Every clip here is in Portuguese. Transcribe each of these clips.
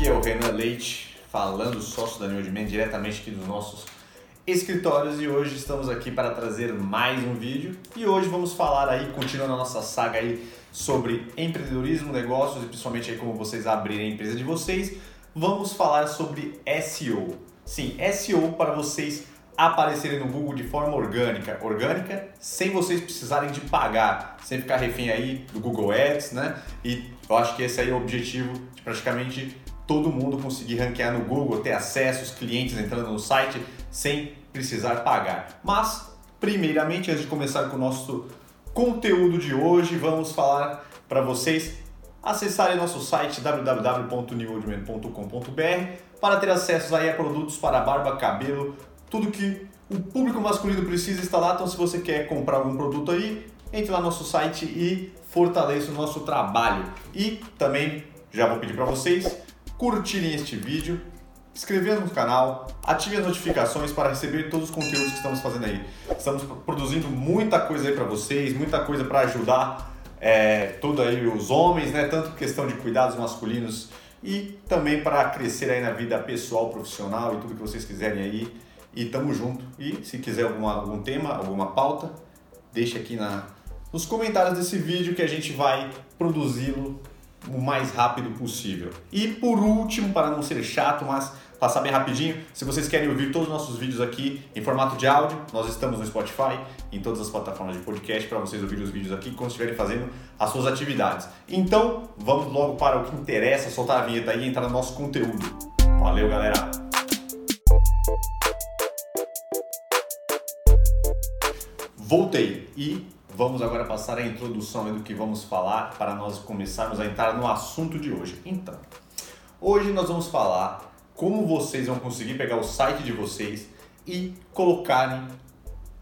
Aqui é o Renan Leite, falando sócio da Newdman, diretamente aqui dos nossos escritórios e hoje estamos aqui para trazer mais um vídeo e hoje vamos falar aí, continuando a nossa saga aí sobre empreendedorismo, negócios e principalmente aí como vocês abrirem a empresa de vocês, vamos falar sobre SEO. Sim, SEO para vocês aparecerem no Google de forma orgânica, orgânica, sem vocês precisarem de pagar, sem ficar refém aí do Google Ads, né? E eu acho que esse aí é o objetivo de praticamente todo mundo conseguir ranquear no Google, ter acesso, os clientes entrando no site sem precisar pagar. Mas, primeiramente, antes de começar com o nosso conteúdo de hoje, vamos falar para vocês acessarem nosso site www.newoldman.com.br para ter acesso aí a produtos para barba, cabelo, tudo que o público masculino precisa está lá. Então, se você quer comprar algum produto aí, entre lá no nosso site e fortaleça o nosso trabalho. E também já vou pedir para vocês curtirem este vídeo, inscrever no canal, ative as notificações para receber todos os conteúdos que estamos fazendo aí. Estamos produzindo muita coisa aí para vocês, muita coisa para ajudar é, tudo aí os homens, né? Tanto questão de cuidados masculinos e também para crescer aí na vida pessoal, profissional e tudo que vocês quiserem aí. E tamo junto. E se quiser alguma, algum tema, alguma pauta, deixa aqui na, nos comentários desse vídeo que a gente vai produzi-lo o mais rápido possível. E por último, para não ser chato, mas passar bem rapidinho, se vocês querem ouvir todos os nossos vídeos aqui em formato de áudio, nós estamos no Spotify, em todas as plataformas de podcast para vocês ouvirem os vídeos aqui quando estiverem fazendo as suas atividades. Então, vamos logo para o que interessa, soltar a vinheta e entrar no nosso conteúdo. Valeu, galera! Voltei e vamos agora passar a introdução do que vamos falar para nós começarmos a entrar no assunto de hoje. Então, hoje nós vamos falar como vocês vão conseguir pegar o site de vocês e colocarem,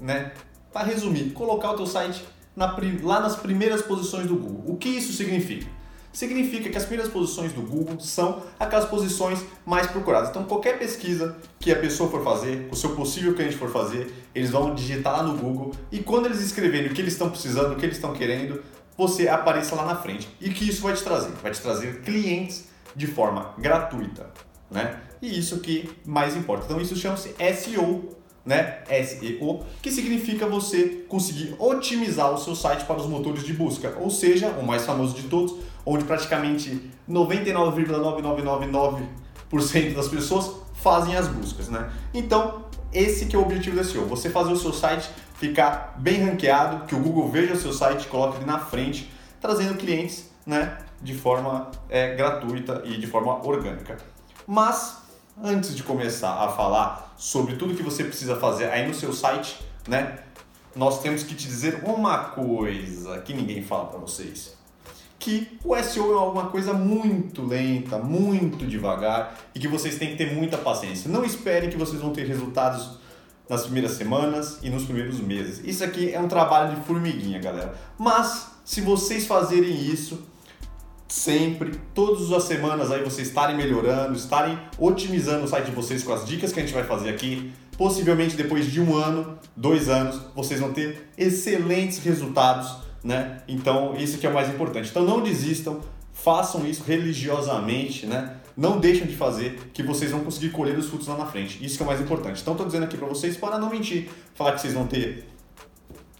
né, para resumir, colocar o teu site na, lá nas primeiras posições do Google. O que isso significa? Significa que as primeiras posições do Google são aquelas posições mais procuradas. Então, qualquer pesquisa que a pessoa for fazer, o seu possível cliente for fazer, eles vão digitar lá no Google e quando eles escreverem o que eles estão precisando, o que eles estão querendo, você apareça lá na frente. E que isso vai te trazer? Vai te trazer clientes de forma gratuita, né? E isso que mais importa. Então, isso chama-se SEO né? SEO, que significa você conseguir otimizar o seu site para os motores de busca, ou seja, o mais famoso de todos, onde praticamente 99,9999% das pessoas fazem as buscas, né? Então, esse que é o objetivo da SEO, você fazer o seu site ficar bem ranqueado, que o Google veja o seu site, coloque ele na frente, trazendo clientes, né, de forma é, gratuita e de forma orgânica. Mas antes de começar a falar sobre tudo que você precisa fazer aí no seu site, né, nós temos que te dizer uma coisa que ninguém fala para vocês. Que o SEO é alguma coisa muito lenta, muito devagar e que vocês têm que ter muita paciência. Não esperem que vocês vão ter resultados nas primeiras semanas e nos primeiros meses. Isso aqui é um trabalho de formiguinha, galera. Mas se vocês fazerem isso, sempre, todas as semanas aí vocês estarem melhorando, estarem otimizando o site de vocês com as dicas que a gente vai fazer aqui. Possivelmente depois de um ano, dois anos, vocês vão ter excelentes resultados, né? Então isso que é o mais importante. Então não desistam, façam isso religiosamente, né? Não deixem de fazer, que vocês vão conseguir colher os frutos lá na frente. Isso que é o mais importante. Então estou dizendo aqui para vocês para não mentir, falar que vocês vão ter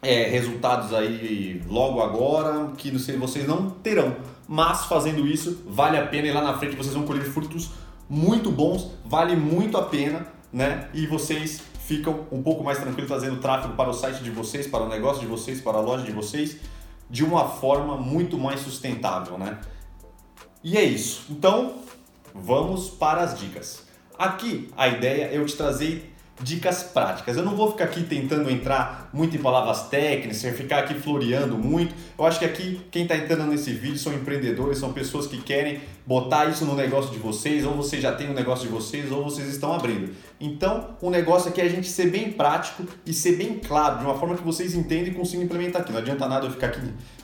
é, resultados aí logo agora, que vocês não terão mas fazendo isso vale a pena e lá na frente vocês vão colher frutos muito bons, vale muito a pena, né? E vocês ficam um pouco mais tranquilos fazendo tráfego para o site de vocês, para o negócio de vocês, para a loja de vocês, de uma forma muito mais sustentável, né? E é isso. Então, vamos para as dicas. Aqui a ideia é eu te trazer dicas práticas. Eu não vou ficar aqui tentando entrar muito em palavras técnicas, ficar aqui floreando muito. Eu acho que aqui quem está entrando nesse vídeo são empreendedores, são pessoas que querem botar isso no negócio de vocês, ou vocês já têm um negócio de vocês, ou vocês estão abrindo. Então, o negócio aqui é a gente ser bem prático e ser bem claro, de uma forma que vocês entendem e consigam implementar aqui. Não adianta nada eu ficar aqui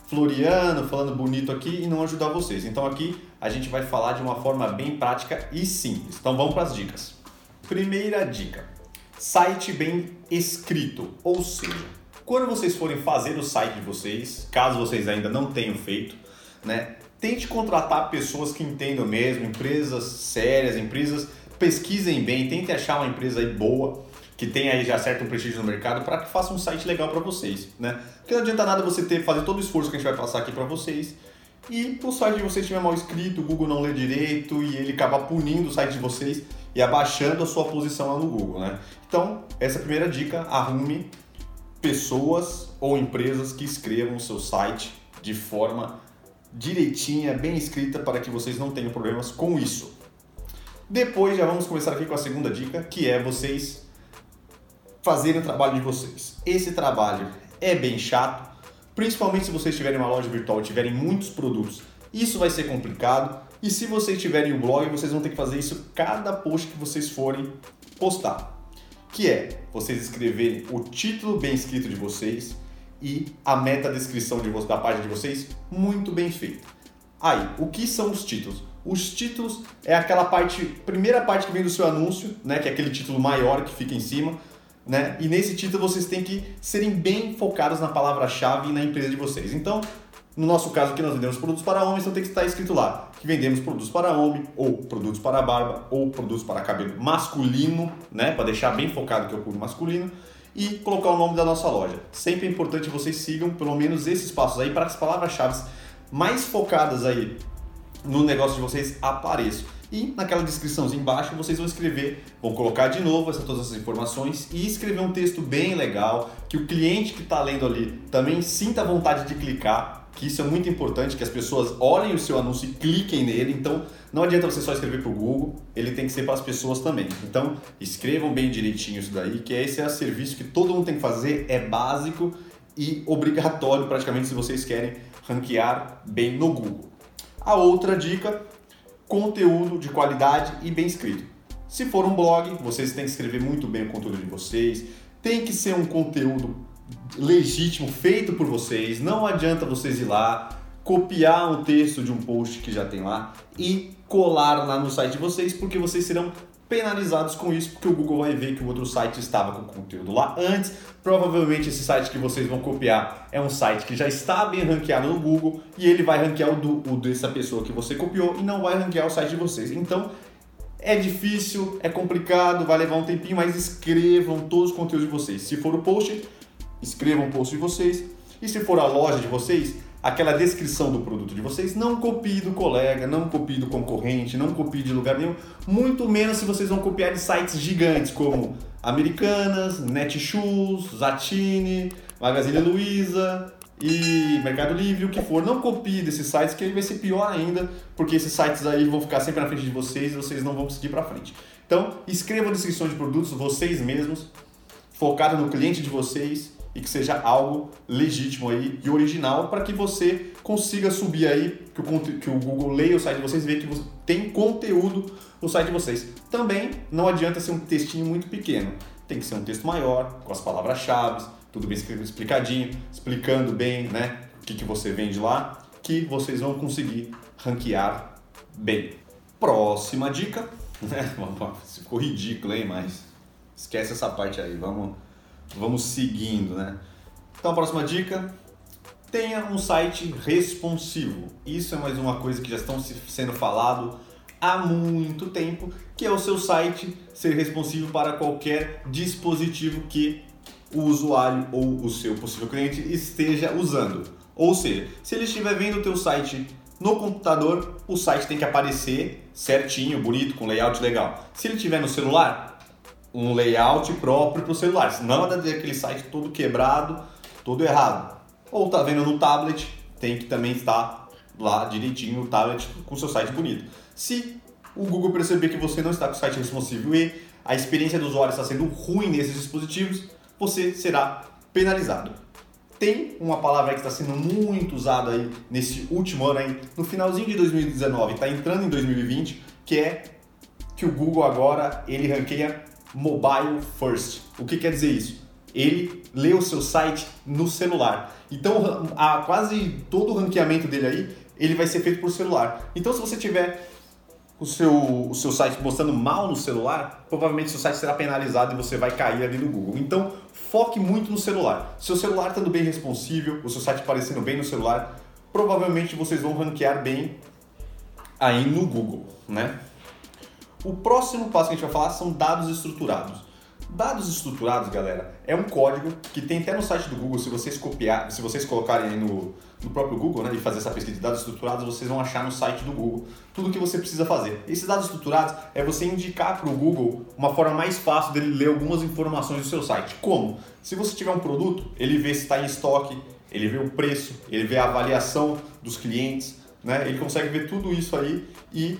floreando, falando bonito aqui e não ajudar vocês. Então aqui a gente vai falar de uma forma bem prática e simples. Então vamos para as dicas. Primeira dica Site bem escrito, ou seja, quando vocês forem fazer o site de vocês, caso vocês ainda não tenham feito, né, tente contratar pessoas que entendam mesmo, empresas sérias, empresas pesquisem bem, tente achar uma empresa boa que tem aí já certo prestígio no mercado para que faça um site legal para vocês, né? Porque não adianta nada você ter fazer todo o esforço que a gente vai passar aqui para vocês e o site de vocês estiver mal escrito, o Google não lê direito e ele acabar punindo o site de vocês e abaixando a sua posição lá no Google, né? Então, essa é a primeira dica, arrume pessoas ou empresas que escrevam o seu site de forma direitinha, bem escrita, para que vocês não tenham problemas com isso. Depois já vamos começar aqui com a segunda dica, que é vocês fazerem o trabalho de vocês. Esse trabalho é bem chato, principalmente se vocês tiverem uma loja virtual e tiverem muitos produtos. Isso vai ser complicado. E se vocês tiverem um blog, vocês vão ter que fazer isso cada post que vocês forem postar. Que é vocês escreverem o título bem escrito de vocês e a meta descrição de, da página de vocês muito bem feita. Aí, o que são os títulos? Os títulos é aquela parte, primeira parte que vem do seu anúncio, né, que é aquele título maior que fica em cima, né? E nesse título vocês têm que serem bem focados na palavra-chave e na empresa de vocês. Então, no nosso caso aqui nós vendemos produtos para homens, então tem que estar escrito lá que vendemos produtos para homem, ou produtos para barba, ou produtos para cabelo masculino, né? Para deixar bem focado que é o público masculino e colocar o nome da nossa loja. Sempre é importante que vocês sigam pelo menos esses passos aí para as palavras-chave mais focadas aí no negócio de vocês apareçam. E naquela descriçãozinha embaixo vocês vão escrever, vão colocar de novo essas, todas essas informações e escrever um texto bem legal, que o cliente que está lendo ali também sinta vontade de clicar, que isso é muito importante, que as pessoas olhem o seu anúncio e cliquem nele. Então não adianta você só escrever para o Google, ele tem que ser para as pessoas também. Então escrevam bem direitinho isso daí, que esse é o serviço que todo mundo tem que fazer, é básico e obrigatório praticamente se vocês querem ranquear bem no Google. A outra dica conteúdo de qualidade e bem escrito. Se for um blog, vocês têm que escrever muito bem o conteúdo de vocês, tem que ser um conteúdo legítimo, feito por vocês. Não adianta vocês ir lá, copiar um texto de um post que já tem lá e colar lá no site de vocês, porque vocês serão penalizados com isso, porque o Google vai ver que o outro site estava com conteúdo lá antes. Provavelmente esse site que vocês vão copiar é um site que já está bem ranqueado no Google e ele vai ranquear o, do, o dessa pessoa que você copiou e não vai ranquear o site de vocês. Então é difícil, é complicado, vai levar um tempinho, mas escrevam todos os conteúdos de vocês. Se for o post, escrevam o post de vocês. E se for a loja de vocês, aquela descrição do produto de vocês, não copie do colega, não copie do concorrente, não copie de lugar nenhum, muito menos se vocês vão copiar de sites gigantes como Americanas, Netshoes, Zatini, Magazine Luiza e Mercado Livre, o que for. Não copie desses sites que aí vai ser pior ainda, porque esses sites aí vão ficar sempre na frente de vocês e vocês não vão conseguir para frente. Então, escrevam descrições de produtos vocês mesmos, focado no cliente de vocês e que seja algo legítimo aí e original para que você consiga subir aí, que o, que o Google leia o site de vocês e veja que você tem conteúdo no site de vocês. Também não adianta ser um textinho muito pequeno, tem que ser um texto maior, com as palavras-chave, tudo bem explicadinho, explicando bem né, o que, que você vende lá, que vocês vão conseguir ranquear bem. Próxima dica, né? Ficou ridículo, hein? Mas esquece essa parte aí, vamos vamos seguindo, né? Então, a próxima dica, tenha um site responsivo. Isso é mais uma coisa que já estão sendo falado há muito tempo, que é o seu site ser responsivo para qualquer dispositivo que o usuário ou o seu possível cliente esteja usando. Ou seja, se ele estiver vendo o teu site no computador, o site tem que aparecer certinho, bonito, com layout legal. Se ele estiver no celular, um layout próprio para o celular. Senão é aquele site todo quebrado, todo errado. Ou tá vendo no tablet, tem que também estar lá direitinho no tablet com o seu site bonito. Se o Google perceber que você não está com o site responsivo e a experiência do usuário está sendo ruim nesses dispositivos, você será penalizado. Tem uma palavra que está sendo muito usada aí nesse último ano aí, no finalzinho de 2019, está entrando em 2020, que é que o Google agora ele ranqueia mobile first. O que quer dizer isso? Ele lê o seu site no celular. Então, a, quase todo o ranqueamento dele aí, ele vai ser feito por celular. Então, se você tiver o seu, o seu site mostrando mal no celular, provavelmente seu site será penalizado e você vai cair ali no Google. Então, foque muito no celular. Seu celular estando bem responsível, o seu site aparecendo bem no celular, provavelmente vocês vão ranquear bem aí no Google, né? O próximo passo que a gente vai falar são dados estruturados. Dados estruturados, galera, é um código que tem até no site do Google, se vocês copiar, se vocês colocarem aí no, no próprio Google, né, e fazer essa pesquisa de dados estruturados, vocês vão achar no site do Google tudo o que você precisa fazer. Esses dados estruturados é você indicar para o Google uma forma mais fácil dele ler algumas informações do seu site. Como? Se você tiver um produto, ele vê se está em estoque, ele vê o preço, ele vê a avaliação dos clientes, né? Ele consegue ver tudo isso aí e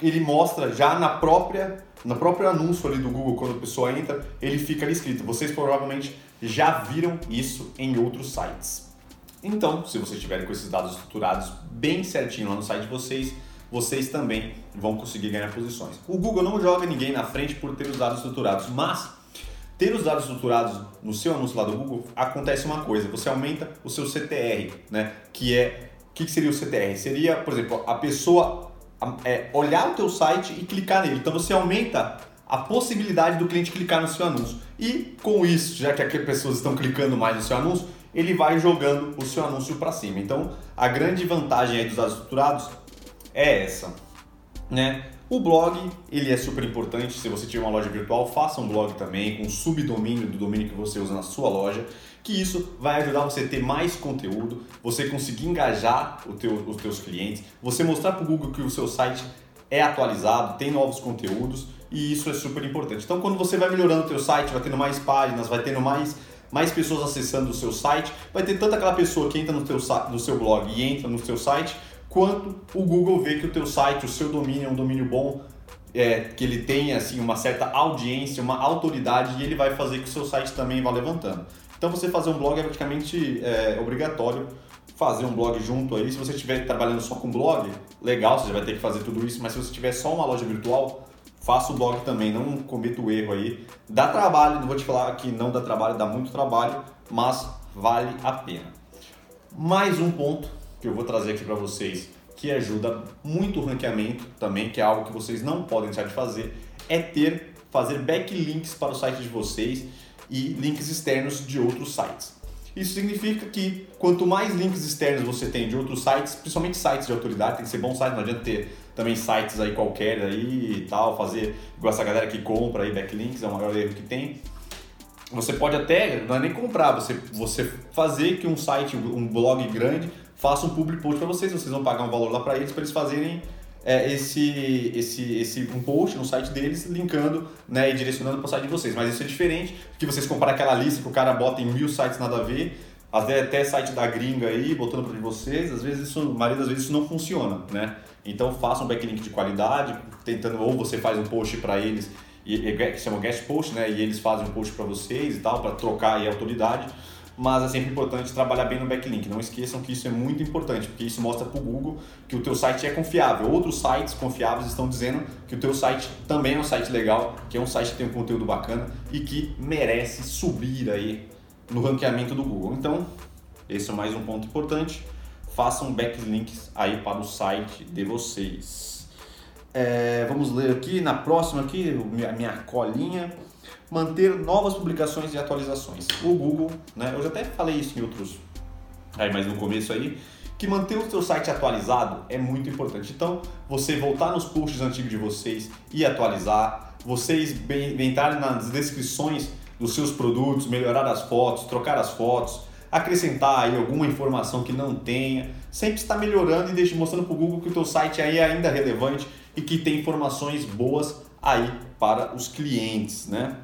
ele mostra já na própria no próprio anúncio ali do Google quando a pessoa entra, ele fica ali escrito. Vocês provavelmente já viram isso em outros sites. Então, se vocês tiverem com esses dados estruturados bem certinho lá no site de vocês, vocês também vão conseguir ganhar posições. O Google não joga ninguém na frente por ter os dados estruturados, mas ter os dados estruturados no seu anúncio lá do Google, acontece uma coisa, você aumenta o seu CTR, né? Que é, o que, que seria o CTR? Seria, por exemplo, a pessoa é, olhar o teu site e clicar nele. Então você aumenta a possibilidade do cliente clicar no seu anúncio. E com isso, já que as pessoas estão clicando mais no seu anúncio, ele vai jogando o seu anúncio para cima. Então, a grande vantagem aí dos dados estruturados é essa, né? O blog, ele é super importante. Se você tiver uma loja virtual, faça um blog também com subdomínio do domínio que você usa na sua loja, que isso vai ajudar você a ter mais conteúdo, você conseguir engajar teu, os teus clientes, você mostrar para o Google que o seu site é atualizado, tem novos conteúdos e isso é super importante. Então, quando você vai melhorando o teu site, vai tendo mais páginas, vai tendo mais mais pessoas acessando o seu site, vai ter tanto aquela pessoa que entra no, teu, no seu blog e entra no seu site, quanto o Google vê que o teu site, o seu domínio é um domínio bom, é, que ele tenha assim, uma certa audiência, uma autoridade e ele vai fazer que o seu site também vá levantando. Então você fazer um blog é praticamente é, obrigatório fazer um blog junto aí. Se você estiver trabalhando só com blog, legal, você já vai ter que fazer tudo isso, mas se você tiver só uma loja virtual, faça o blog também, não cometa o erro aí. Dá trabalho, não vou te falar que não dá trabalho, dá muito trabalho, mas vale a pena. Mais um ponto que eu vou trazer aqui para vocês que ajuda muito o ranqueamento também, que é algo que vocês não podem deixar de fazer, é ter fazer backlinks para o site de vocês e links externos de outros sites. Isso significa que quanto mais links externos você tem de outros sites, principalmente sites de autoridade, tem que ser bom site, não adianta ter também sites aí qualquer aí e tal, fazer igual essa galera que compra aí backlinks, é o maior erro que tem. Você pode até, não é nem comprar, você, você fazer que um site, um blog grande, faça um public post para vocês, vocês vão pagar um valor lá para eles, para eles fazerem é, esse, esse, esse, um post no site deles, linkando né, e direcionando para o site de vocês. Mas isso é diferente que vocês comparar aquela lista que o cara bota em mil sites nada a ver, até site da gringa aí, botando para vocês, às vezes isso, a maioria das vezes isso não funciona, né? Então faça um backlink de qualidade, tentando, ou você faz um post para eles, e, que chama guest post, né? E eles fazem um post para vocês e tal, para trocar aí a autoridade mas é sempre importante trabalhar bem no backlink. Não esqueçam que isso é muito importante, porque isso mostra para o Google que o teu site é confiável. Outros sites confiáveis estão dizendo que o teu site também é um site legal, que é um site que tem um conteúdo bacana e que merece subir aí no ranqueamento do Google. Então, esse é mais um ponto importante. Façam backlinks aí para o site de vocês. É, vamos ler aqui na próxima aqui, minha, minha colinha manter novas publicações e atualizações. O Google, né, eu já até falei isso em outros, aí, mas no começo aí, que manter o seu site atualizado é muito importante. Então, você voltar nos posts antigos de vocês e atualizar, vocês entrarem nas descrições dos seus produtos, melhorar as fotos, trocar as fotos, acrescentar aí alguma informação que não tenha, sempre está melhorando e deixe, mostrando para o Google que o teu site aí é ainda relevante e que tem informações boas aí para os clientes, né?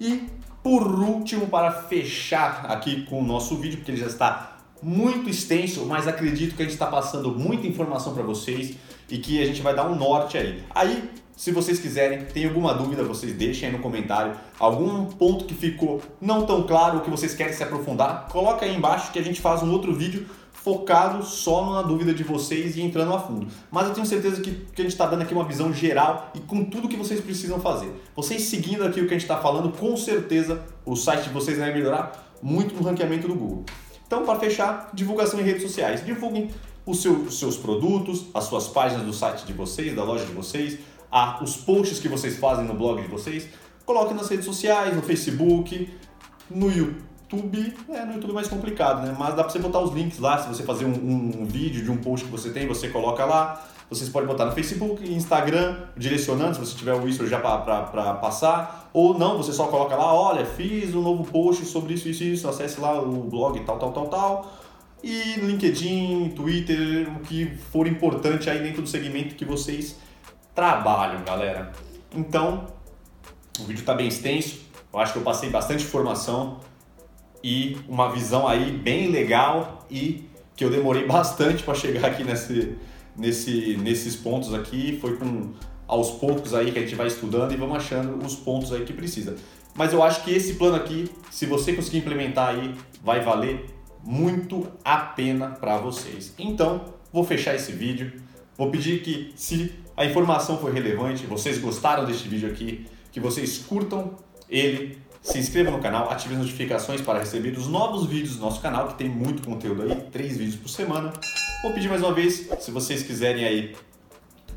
E por último, para fechar aqui com o nosso vídeo, porque ele já está muito extenso, mas acredito que a gente está passando muita informação para vocês e que a gente vai dar um norte aí. Aí, se vocês quiserem, tem alguma dúvida, vocês deixem aí no comentário. Algum ponto que ficou não tão claro, que vocês querem se aprofundar, coloca aí embaixo que a gente faz um outro vídeo focado só na dúvida de vocês e entrando a fundo. Mas eu tenho certeza que, que a gente está dando aqui uma visão geral e com tudo que vocês precisam fazer. Vocês seguindo aqui o que a gente está falando, com certeza o site de vocês vai melhorar muito no ranqueamento do Google. Então, para fechar, divulgação em redes sociais. Divulguem os, seus, os seus produtos, as suas páginas do site de vocês, da loja de vocês, a, os posts que vocês fazem no blog de vocês. Coloquem nas redes sociais, no Facebook, no YouTube YouTube, é, no YouTube é mais complicado, né? Mas dá pra você botar os links lá, se você fazer um, um, um vídeo de um post que você tem, você coloca lá. Vocês podem botar no Facebook, Instagram, direcionando, se você tiver o isso já para passar. Ou não, você só coloca lá, olha, fiz um novo post sobre isso, isso, isso, acesse lá o blog tal, tal, tal, tal. E LinkedIn, Twitter, o que for importante aí dentro do segmento que vocês trabalham, galera. Então, o vídeo está bem extenso, eu acho que eu passei bastante informação e uma visão aí bem legal e que eu demorei bastante para chegar aqui nesse, nesse, nesses pontos aqui. Foi com aos poucos aí que a gente vai estudando e vamos achando os pontos aí que precisa. Mas eu acho que esse plano aqui, se você conseguir implementar aí, vai valer muito a pena para vocês. Então, vou fechar esse vídeo. Vou pedir que, se a informação foi relevante, vocês gostaram deste vídeo aqui, que vocês curtam ele, se inscrevam no canal, ativem as notificações para receber os novos vídeos do nosso canal, que tem muito conteúdo aí, três vídeos por semana. Vou pedir mais uma vez, se vocês quiserem aí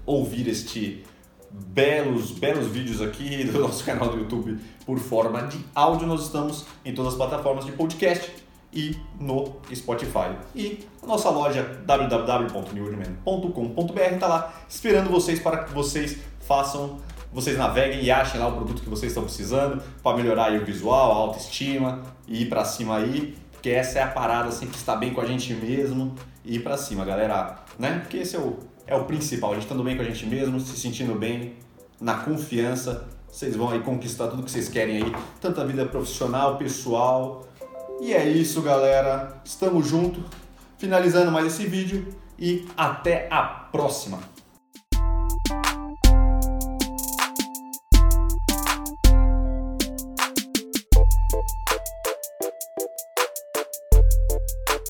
ouvir este belos, belos vídeos aqui do nosso canal do YouTube por forma de áudio, nós estamos em todas as plataformas de podcast e no Spotify. E a nossa loja www.newwoodman.com.br está lá esperando vocês para que vocês façam, vocês naveguem e achem lá o produto que vocês estão precisando para melhorar o visual, a autoestima e ir para cima aí, porque essa é a parada, sempre estar bem com a gente mesmo e ir para cima, galera, né? Porque esse é o, é o principal, a gente estando bem com a gente mesmo, se sentindo bem, na confiança, vocês vão aí conquistar tudo que vocês querem aí, tanto a vida profissional, pessoal, e é isso, galera. Estamos juntos. Finalizando mais esse vídeo e até a próxima.